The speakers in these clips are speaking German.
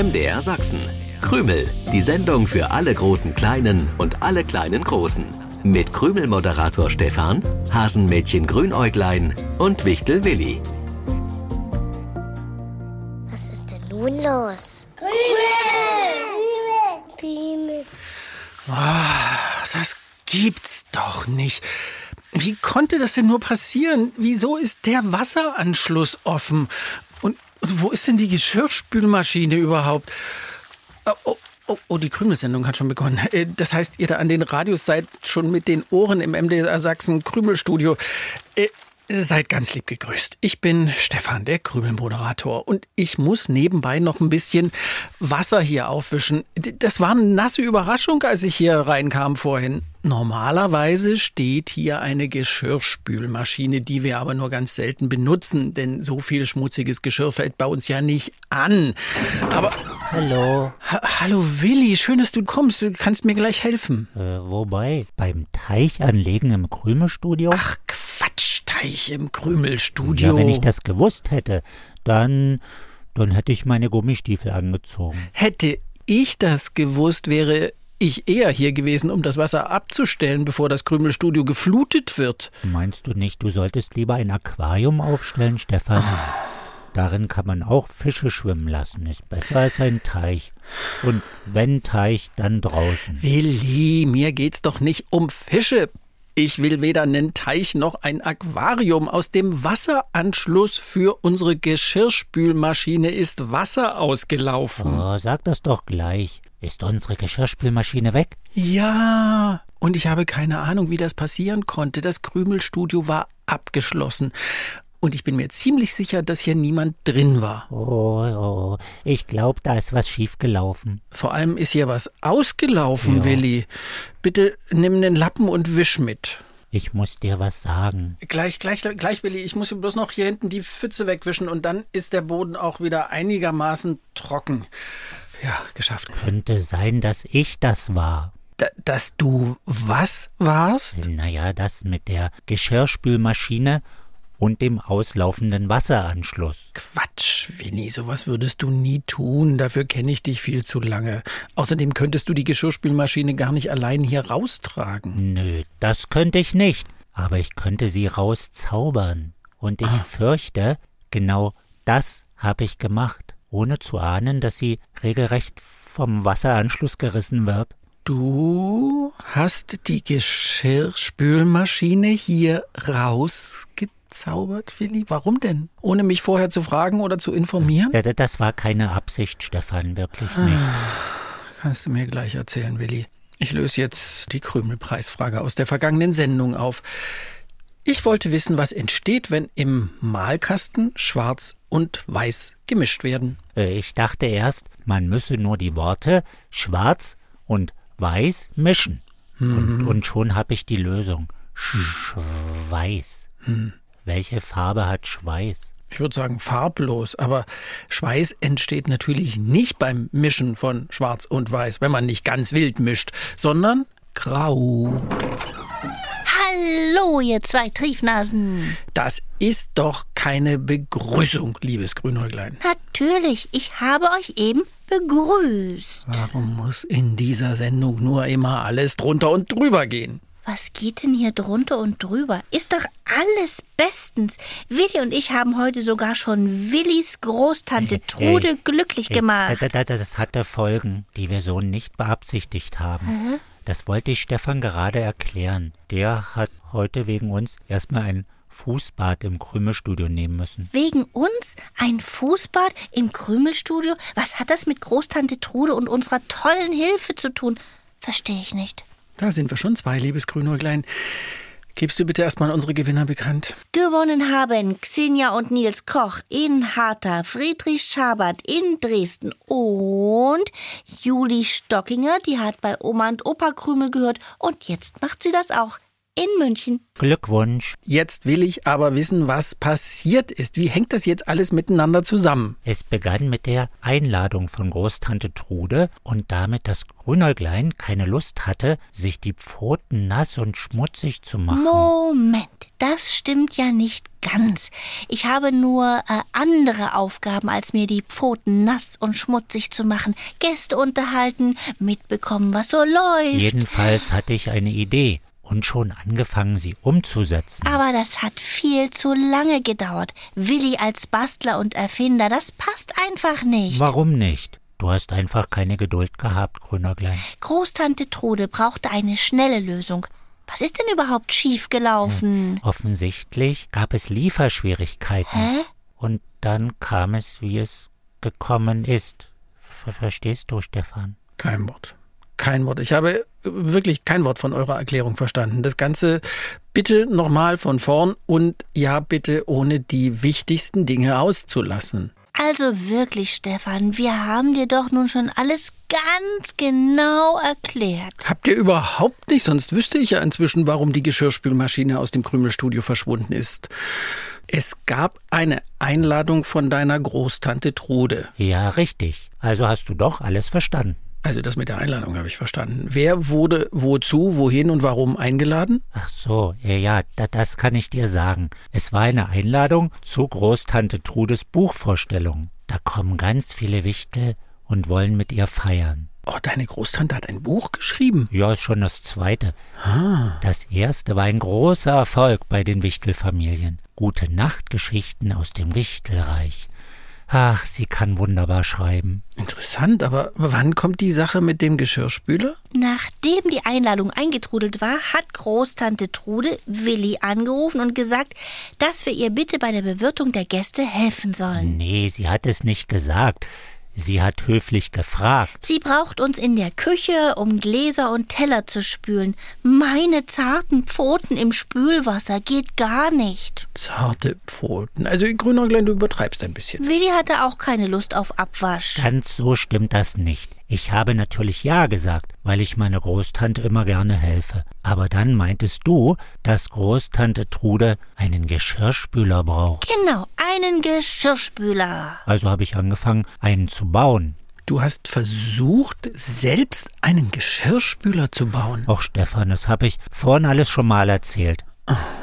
MDR Sachsen. Krümel, die Sendung für alle großen Kleinen und alle kleinen Großen. Mit Krümel-Moderator Stefan, Hasenmädchen Grünäuglein und Wichtel Willi. Was ist denn nun los? Krümel! Krümel! Das gibt's doch nicht. Wie konnte das denn nur passieren? Wieso ist der Wasseranschluss offen? Und, wo ist denn die Geschirrspülmaschine überhaupt? Oh, oh, oh, oh, die Krümelsendung hat schon begonnen. Äh, Das heißt, ihr da an den Radios seid schon mit den Ohren im MDR Sachsen Krümelstudio. Seid ganz lieb gegrüßt. Ich bin Stefan, der Krümelmoderator. Und ich muss nebenbei noch ein bisschen Wasser hier aufwischen. Das war eine nasse Überraschung, als ich hier reinkam vorhin. Normalerweise steht hier eine Geschirrspülmaschine, die wir aber nur ganz selten benutzen, denn so viel schmutziges Geschirr fällt bei uns ja nicht an. Aber Hallo. ha hallo Willi, schön, dass du kommst. Du kannst mir gleich helfen. Äh, wobei? Beim Teichanlegen im Krümelstudio? Ach Teich im Krümelstudio. ja, wenn ich das gewusst hätte, dann, dann hätte ich meine Gummistiefel angezogen. Hätte ich das gewusst, wäre ich eher hier gewesen, um das Wasser abzustellen, bevor das Krümelstudio geflutet wird. Meinst du nicht, du solltest lieber ein Aquarium aufstellen, Stefan? Darin kann man auch Fische schwimmen lassen. Ist besser als ein Teich. Und wenn Teich, dann draußen. Willi, mir geht's doch nicht um Fische. Ich will weder einen Teich noch ein Aquarium. Aus dem Wasseranschluss für unsere Geschirrspülmaschine ist Wasser ausgelaufen. Oh, sag das doch gleich. Ist unsere Geschirrspülmaschine weg? Ja, und ich habe keine Ahnung, wie das passieren konnte. Das Krümelstudio war abgeschlossen. Und ich bin mir ziemlich sicher, dass hier niemand drin war. Oh, oh, ich glaube, da ist was schiefgelaufen. Vor allem ist hier was ausgelaufen, Ja. Willi. Bitte nimm einen Lappen und wisch mit. Ich muss dir was sagen. Gleich, gleich, gleich, Willi. Ich muss bloß noch hier hinten die Pfütze wegwischen und dann ist der Boden auch wieder einigermaßen trocken. Ja, geschafft. Könnte sein, dass ich das war. D dass du was warst? Naja, das mit der Geschirrspülmaschine und dem auslaufenden Wasseranschluss. Quatsch, Winnie, sowas würdest du nie tun. Dafür kenne ich dich viel zu lange. Außerdem könntest du die Geschirrspülmaschine gar nicht allein hier raustragen. Nö, das könnte ich nicht. Aber ich könnte sie rauszaubern. Und ich fürchte, genau das habe ich gemacht, ohne zu ahnen, dass sie regelrecht vom Wasseranschluss gerissen wird. Du hast die Geschirrspülmaschine hier rausgezaubert, Willi? Warum denn? Ohne mich vorher zu fragen oder zu informieren? Das war keine Absicht, Stefan, wirklich nicht. Kannst du mir gleich erzählen, Willi. Ich löse jetzt die Krümelpreisfrage aus der vergangenen Sendung auf. Ich wollte wissen, was entsteht, wenn im Malkasten schwarz und weiß gemischt werden. Äh, Ich dachte erst, man müsse nur die Worte schwarz und weiß mischen. Und, und schon habe ich die Lösung. Schweiß. Welche Farbe hat Schweiß? Ich würde sagen farblos, aber Schweiß entsteht natürlich nicht beim Mischen von schwarz und weiß, wenn man nicht ganz wild mischt, sondern grau. Hallo, ihr zwei Triefnasen. Das ist doch keine Begrüßung, liebes Grünäuglein. Natürlich, ich habe euch eben begrüßt. Warum muss in dieser Sendung nur immer alles drunter und drüber gehen? Was geht denn hier drunter und drüber? Ist doch alles bestens. Willi und ich haben heute sogar schon Willis Großtante Trude Ey, glücklich Äh, gemacht. Das, das, das hatte Folgen, die wir so nicht beabsichtigt haben. Das wollte ich Stefan gerade erklären. Der hat heute wegen uns erstmal ein Fußbad im Krümelstudio nehmen müssen. Wegen uns ein Fußbad im Krümelstudio? Was hat das mit Großtante Trude und unserer tollen Hilfe zu tun? Verstehe ich nicht. Da sind wir schon zwei, liebes Grünäuglein. Gibst du bitte erstmal unsere Gewinner bekannt? Gewonnen haben Xenia und Nils Koch in Harter, Friedrich Schabert in Dresden und Juli Stockinger, die hat bei Oma und Opa Krümel gehört und jetzt macht sie das auch In München. Glückwunsch. Jetzt will ich aber wissen, was passiert ist. Wie hängt das jetzt alles miteinander zusammen? Es begann mit der Einladung von Großtante Trude und damit, dass Grünäuglein keine Lust hatte, sich die Pfoten nass und schmutzig zu machen. Moment, das stimmt ja nicht ganz. Ich habe nur äh, andere Aufgaben, als mir die Pfoten nass und schmutzig zu machen. Gäste unterhalten, mitbekommen, was so läuft. Jedenfalls hatte ich eine Idee und schon angefangen, sie umzusetzen. Aber das hat viel zu lange gedauert. Willi als Bastler und Erfinder, das passt einfach nicht. Warum nicht? Du hast einfach keine Geduld gehabt, Grünerglein. Großtante Trude brauchte eine schnelle Lösung. Was ist denn überhaupt schiefgelaufen? Offensichtlich gab es Lieferschwierigkeiten. Hä? Und dann kam es, wie es gekommen ist. Ver verstehst du, Stefan? Kein Wort. Kein Wort. Ich habe wirklich kein Wort von eurer Erklärung verstanden. Das Ganze bitte nochmal von vorn und ja, bitte ohne die wichtigsten Dinge auszulassen. Also wirklich, Stefan, wir haben dir doch nun schon alles ganz genau erklärt. Habt ihr überhaupt nicht, sonst wüsste ich ja inzwischen, warum die Geschirrspülmaschine aus dem Krümelstudio verschwunden ist. Es gab eine Einladung von deiner Großtante Trude. Ja, richtig. Also hast du doch alles verstanden. Also das mit der Einladung habe ich verstanden. Wer wurde wozu, wohin und warum eingeladen? Ach so, ja, ja, da, das kann ich dir sagen. Es war eine Einladung zu Großtante Trudes Buchvorstellung. Da kommen ganz viele Wichtel und wollen mit ihr feiern. Oh, deine Großtante hat ein Buch geschrieben. Ja, ist schon das zweite. Das erste war ein großer Erfolg bei den Wichtelfamilien. Gute Nachtgeschichten aus dem Wichtelreich. Ach, sie kann wunderbar schreiben. Interessant, aber wann kommt die Sache mit dem Geschirrspüler? Nachdem die Einladung eingetrudelt war, hat Großtante Trude Willi angerufen und gesagt, dass wir ihr bitte bei der Bewirtung der Gäste helfen sollen. Nee, sie hat es nicht gesagt. Sie hat höflich gefragt. Sie braucht uns in der Küche, um Gläser und Teller zu spülen. Meine zarten Pfoten im Spülwasser geht gar nicht. Zarte Pfoten. Also Grünäuglein, du übertreibst ein bisschen. Willi hatte auch keine Lust auf Abwasch. Ganz so stimmt das nicht. Ich habe natürlich Ja gesagt, weil ich meiner Großtante immer gerne helfe. Aber dann meintest du, dass Großtante Trude einen Geschirrspüler braucht. Genau, einen Geschirrspüler. Also habe ich angefangen, einen zu bauen. Du hast versucht, selbst einen Geschirrspüler zu bauen. Och, Stefan, das habe ich vorhin alles schon mal erzählt.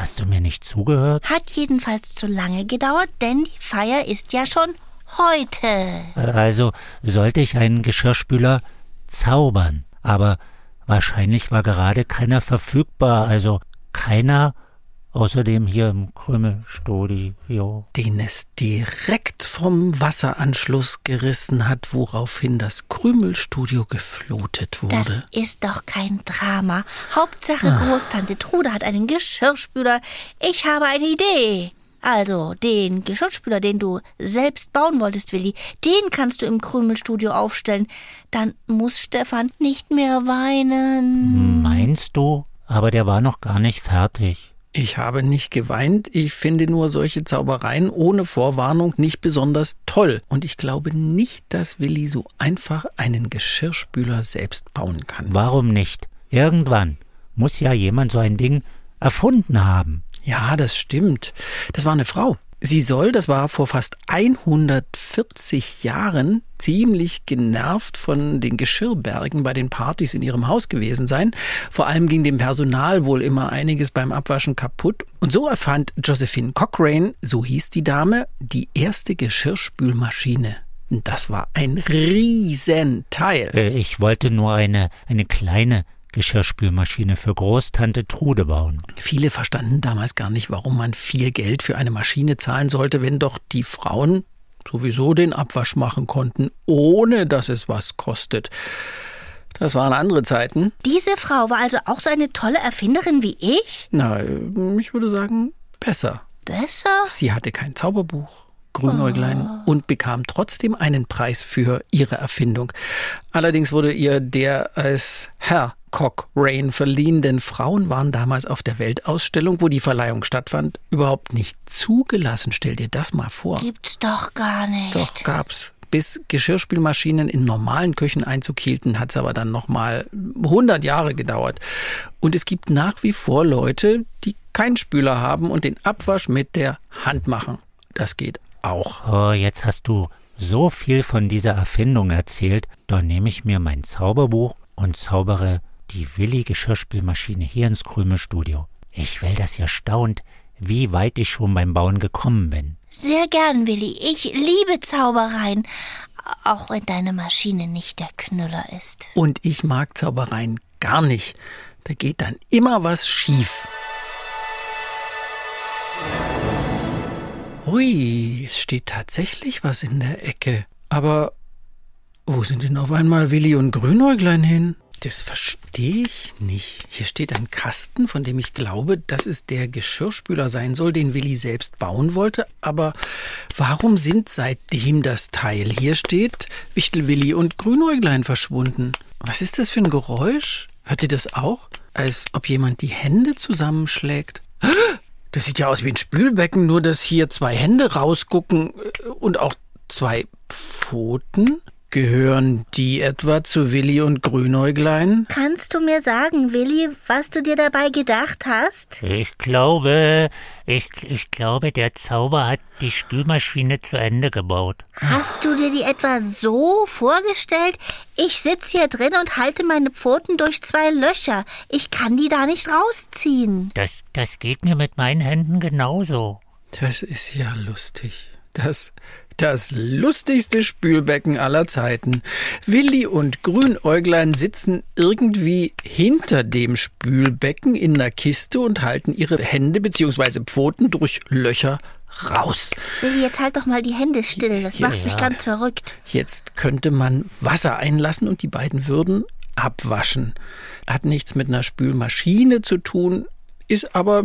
Hast du mir nicht zugehört? Hat jedenfalls zu lange gedauert, denn die Feier ist ja schon heute. Also sollte ich einen Geschirrspüler zaubern. Aber wahrscheinlich war gerade keiner verfügbar, also keiner außerdem hier im Krümelstudio. Den es direkt vom Wasseranschluss gerissen hat, woraufhin das Krümelstudio geflutet Das wurde. ist doch kein Drama. Hauptsache Großtante Trude hat einen Geschirrspüler. Ich habe eine Idee. Also, den Geschirrspüler, den du selbst bauen wolltest, Willi, den kannst du im Krümelstudio aufstellen. Dann muss Stefan nicht mehr weinen. Meinst du? Aber der war noch gar nicht fertig. Ich habe nicht geweint. Ich finde nur solche Zaubereien ohne Vorwarnung nicht besonders toll. Und ich glaube nicht, dass Willi so einfach einen Geschirrspüler selbst bauen kann. Warum nicht? Irgendwann muss ja jemand so ein Ding erfunden haben. Ja, das stimmt. Das war eine Frau. Sie soll, das war vor fast 140 Jahren, ziemlich genervt von den Geschirrbergen bei den Partys in ihrem Haus gewesen sein. Vor allem ging dem Personal wohl immer einiges beim Abwaschen kaputt. Und so erfand Josephine Cochrane, so hieß die Dame, die erste Geschirrspülmaschine. Das war ein Riesenteil. Äh, Ich wollte nur eine, eine kleine Geschirrspülmaschine für Großtante Trude bauen. Viele verstanden damals gar nicht, warum man viel Geld für eine Maschine zahlen sollte, wenn doch die Frauen sowieso den Abwasch machen konnten, ohne dass es was kostet. Das waren andere Zeiten. Diese Frau war also auch so eine tolle Erfinderin wie ich? Na, ich würde sagen, besser. Besser? Sie hatte kein Zauberbuch, Grünäuglein, und bekam trotzdem einen Preis für ihre Erfindung. Allerdings wurde ihr der als Herr Cochrane verliehen, denn Frauen waren damals auf der Weltausstellung, wo die Verleihung stattfand, überhaupt nicht zugelassen. Stell dir das mal vor. Gibt's doch gar nicht. Doch gab's. Bis Geschirrspülmaschinen in normalen Küchen Einzug hielten, hat es aber dann nochmal 100 Jahre gedauert. Und es gibt nach wie vor Leute, die keinen Spüler haben und den Abwasch mit der Hand machen. Das geht auch. Oh, jetzt hast du so viel von dieser Erfindung erzählt, dann nehme ich mir mein Zauberbuch und zaubere die Willi-Geschirrspülmaschine hier ins Krümelstudio. Ich will, dass ihr staunt, wie weit ich schon beim Bauen gekommen bin. Sehr gern, Willi. Ich liebe Zaubereien. Auch wenn deine Maschine nicht der Knüller ist. Und ich mag Zaubereien gar nicht. Da geht dann immer was schief. Hui, es steht tatsächlich was in der Ecke. Aber wo sind denn auf einmal Willi und Grünäuglein hin? Das verstehe ich nicht. Hier steht ein Kasten, von dem ich glaube, dass es der Geschirrspüler sein soll, den Willi selbst bauen wollte. Aber warum sind seitdem das Teil hier steht, Wichtelwilli und Grünäuglein verschwunden? Was ist das für ein Geräusch? Hört ihr das auch? Als ob jemand die Hände zusammenschlägt. Das sieht ja aus wie ein Spülbecken, nur dass hier zwei Hände rausgucken äh, und auch zwei Pfoten. Gehören die etwa zu Willi und Grünäuglein? Kannst du mir sagen, Willi, was du dir dabei gedacht hast? Ich glaube, ich, ich glaube, der Zauber hat die Spülmaschine zu Ende gebaut. Hast du dir die etwa so vorgestellt? Ich sitze hier drin und halte meine Pfoten durch zwei Löcher. Ich kann die da nicht rausziehen. Das, das geht mir mit meinen Händen genauso. Das ist ja lustig. Das, das lustigste Spülbecken aller Zeiten. Willi und Grünäuglein sitzen irgendwie hinter dem Spülbecken in der Kiste und halten ihre Hände bzw. Pfoten durch Löcher raus. Willi, jetzt halt doch mal die Hände still. Das macht mich ganz verrückt. Jetzt könnte man Wasser einlassen und die beiden würden abwaschen. Hat nichts mit einer Spülmaschine zu tun, ist aber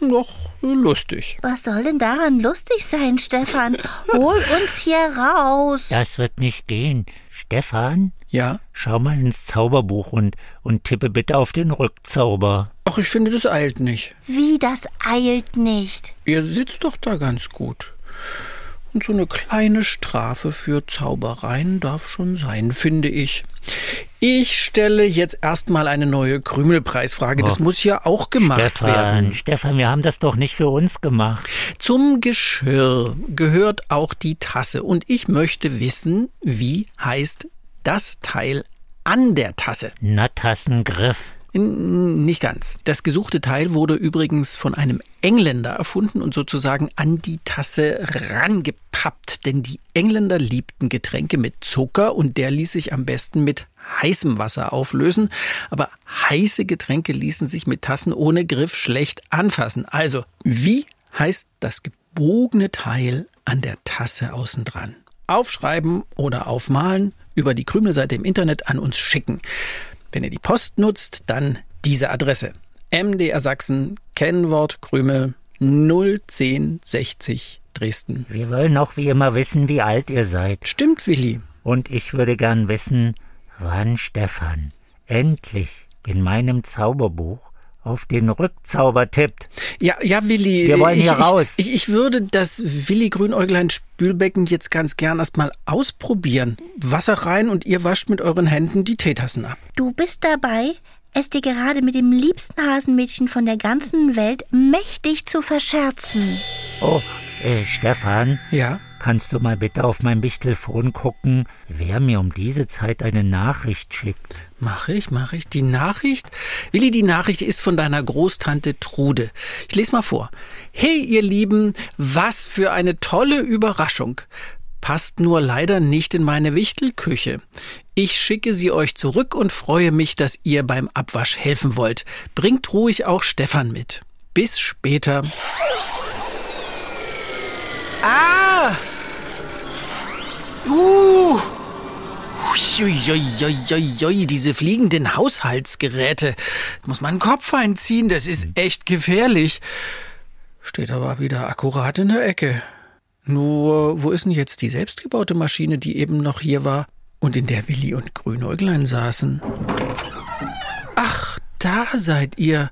noch lustig. Was soll denn daran lustig sein, Stefan? Hol uns hier raus. Das wird nicht gehen. Stefan, Ja? schau mal ins Zauberbuch und, und tippe bitte auf den Rückzauber. Ach, ich finde, das eilt nicht. Wie, das eilt nicht. Ihr sitzt doch da ganz gut. Und so eine kleine Strafe für Zaubereien darf schon sein, finde ich. Ich stelle jetzt erstmal eine neue Krümelpreisfrage. Das Oh. muss ja auch gemacht Stefan, werden. Stefan, wir haben das doch nicht für uns gemacht. Zum Geschirr gehört auch die Tasse. Und ich möchte wissen, wie heißt das Teil an der Tasse? Na, Tassengriff. Nicht ganz. Das gesuchte Teil wurde übrigens von einem Engländer erfunden und sozusagen an die Tasse rangepappt, denn die Engländer liebten Getränke mit Zucker und der ließ sich am besten mit heißem Wasser auflösen, aber heiße Getränke ließen sich mit Tassen ohne Griff schlecht anfassen. Also, wie heißt das gebogene Teil an der Tasse außen dran? Aufschreiben oder aufmalen, über die Krümelseite im Internet an uns schicken. Wenn ihr die Post nutzt, dann diese Adresse. MDR Sachsen, Kennwort Krümel 01060 Dresden. Wir wollen auch wie immer wissen, wie alt ihr seid. Stimmt, Willi. Und ich würde gern wissen, wann Stefan endlich in meinem Zauberbuch auf den Rückzauber tippt. Ja, ja, Willi. Wir wollen ich, hier ich, raus. Ich, ich würde das Willi Grünäuglein Spülbecken jetzt ganz gern erstmal ausprobieren. Wasser rein und ihr wascht mit euren Händen die Teetassen ab. Du bist dabei, es dir gerade mit dem liebsten Hasenmädchen von der ganzen Welt mächtig zu verscherzen. Oh, äh, Stefan, Ja? Kannst du mal bitte auf mein Wichtelfon gucken, wer mir um diese Zeit eine Nachricht schickt? Mache ich, mache ich. Die Nachricht? Willi, die Nachricht ist von deiner Großtante Trude. Ich lese mal vor. Hey, ihr Lieben, was für eine tolle Überraschung. Passt nur leider nicht in meine Wichtelküche. Ich schicke sie euch zurück und freue mich, dass ihr beim Abwasch helfen wollt. Bringt ruhig auch Stefan mit. Bis später. Ah! Uh! Uiuiuiuiui, diese fliegenden Haushaltsgeräte. Muss man den Kopf einziehen, das ist echt gefährlich. Steht aber wieder akkurat in der Ecke. Nur, wo ist denn jetzt die selbstgebaute Maschine, die eben noch hier war und in der Willi und Grünäuglein saßen? Ach, da seid ihr.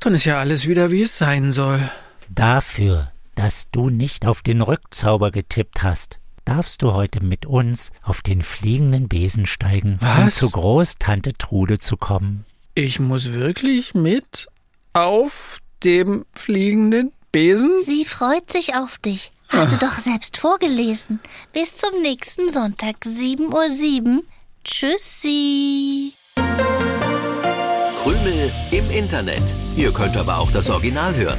Dann ist ja alles wieder, wie es sein soll. Dafür, dass du nicht auf den Rückzauber getippt hast, darfst du heute mit uns auf den fliegenden Besen steigen, um Was? zu Großtante Trude zu kommen. Ich muss wirklich mit auf dem fliegenden Besen? Sie freut sich auf dich. Hast du doch selbst vorgelesen. Bis zum nächsten Sonntag, 7.07 Uhr. Tschüssi. Krümel im Internet. Ihr könnt aber auch das Original hören.